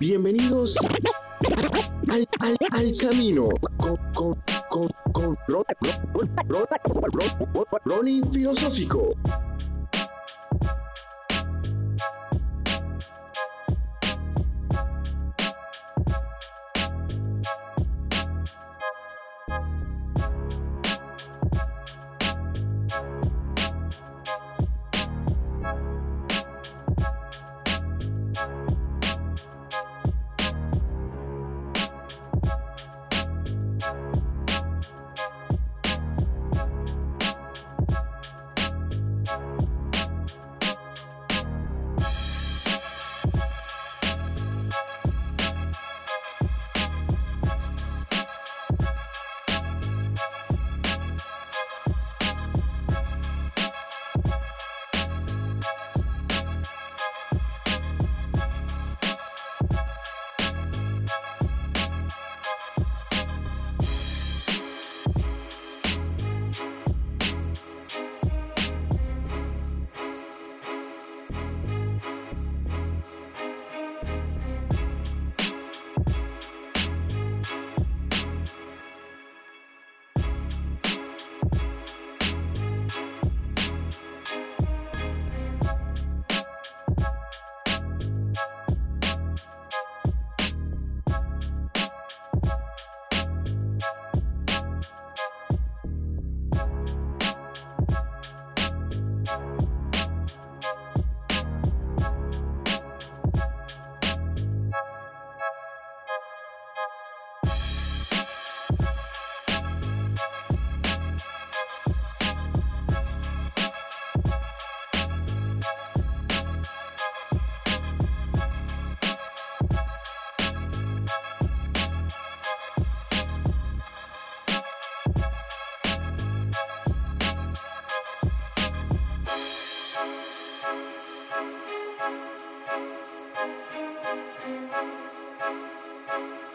Bienvenidos al, al, al camino con, con, con, con Thank you.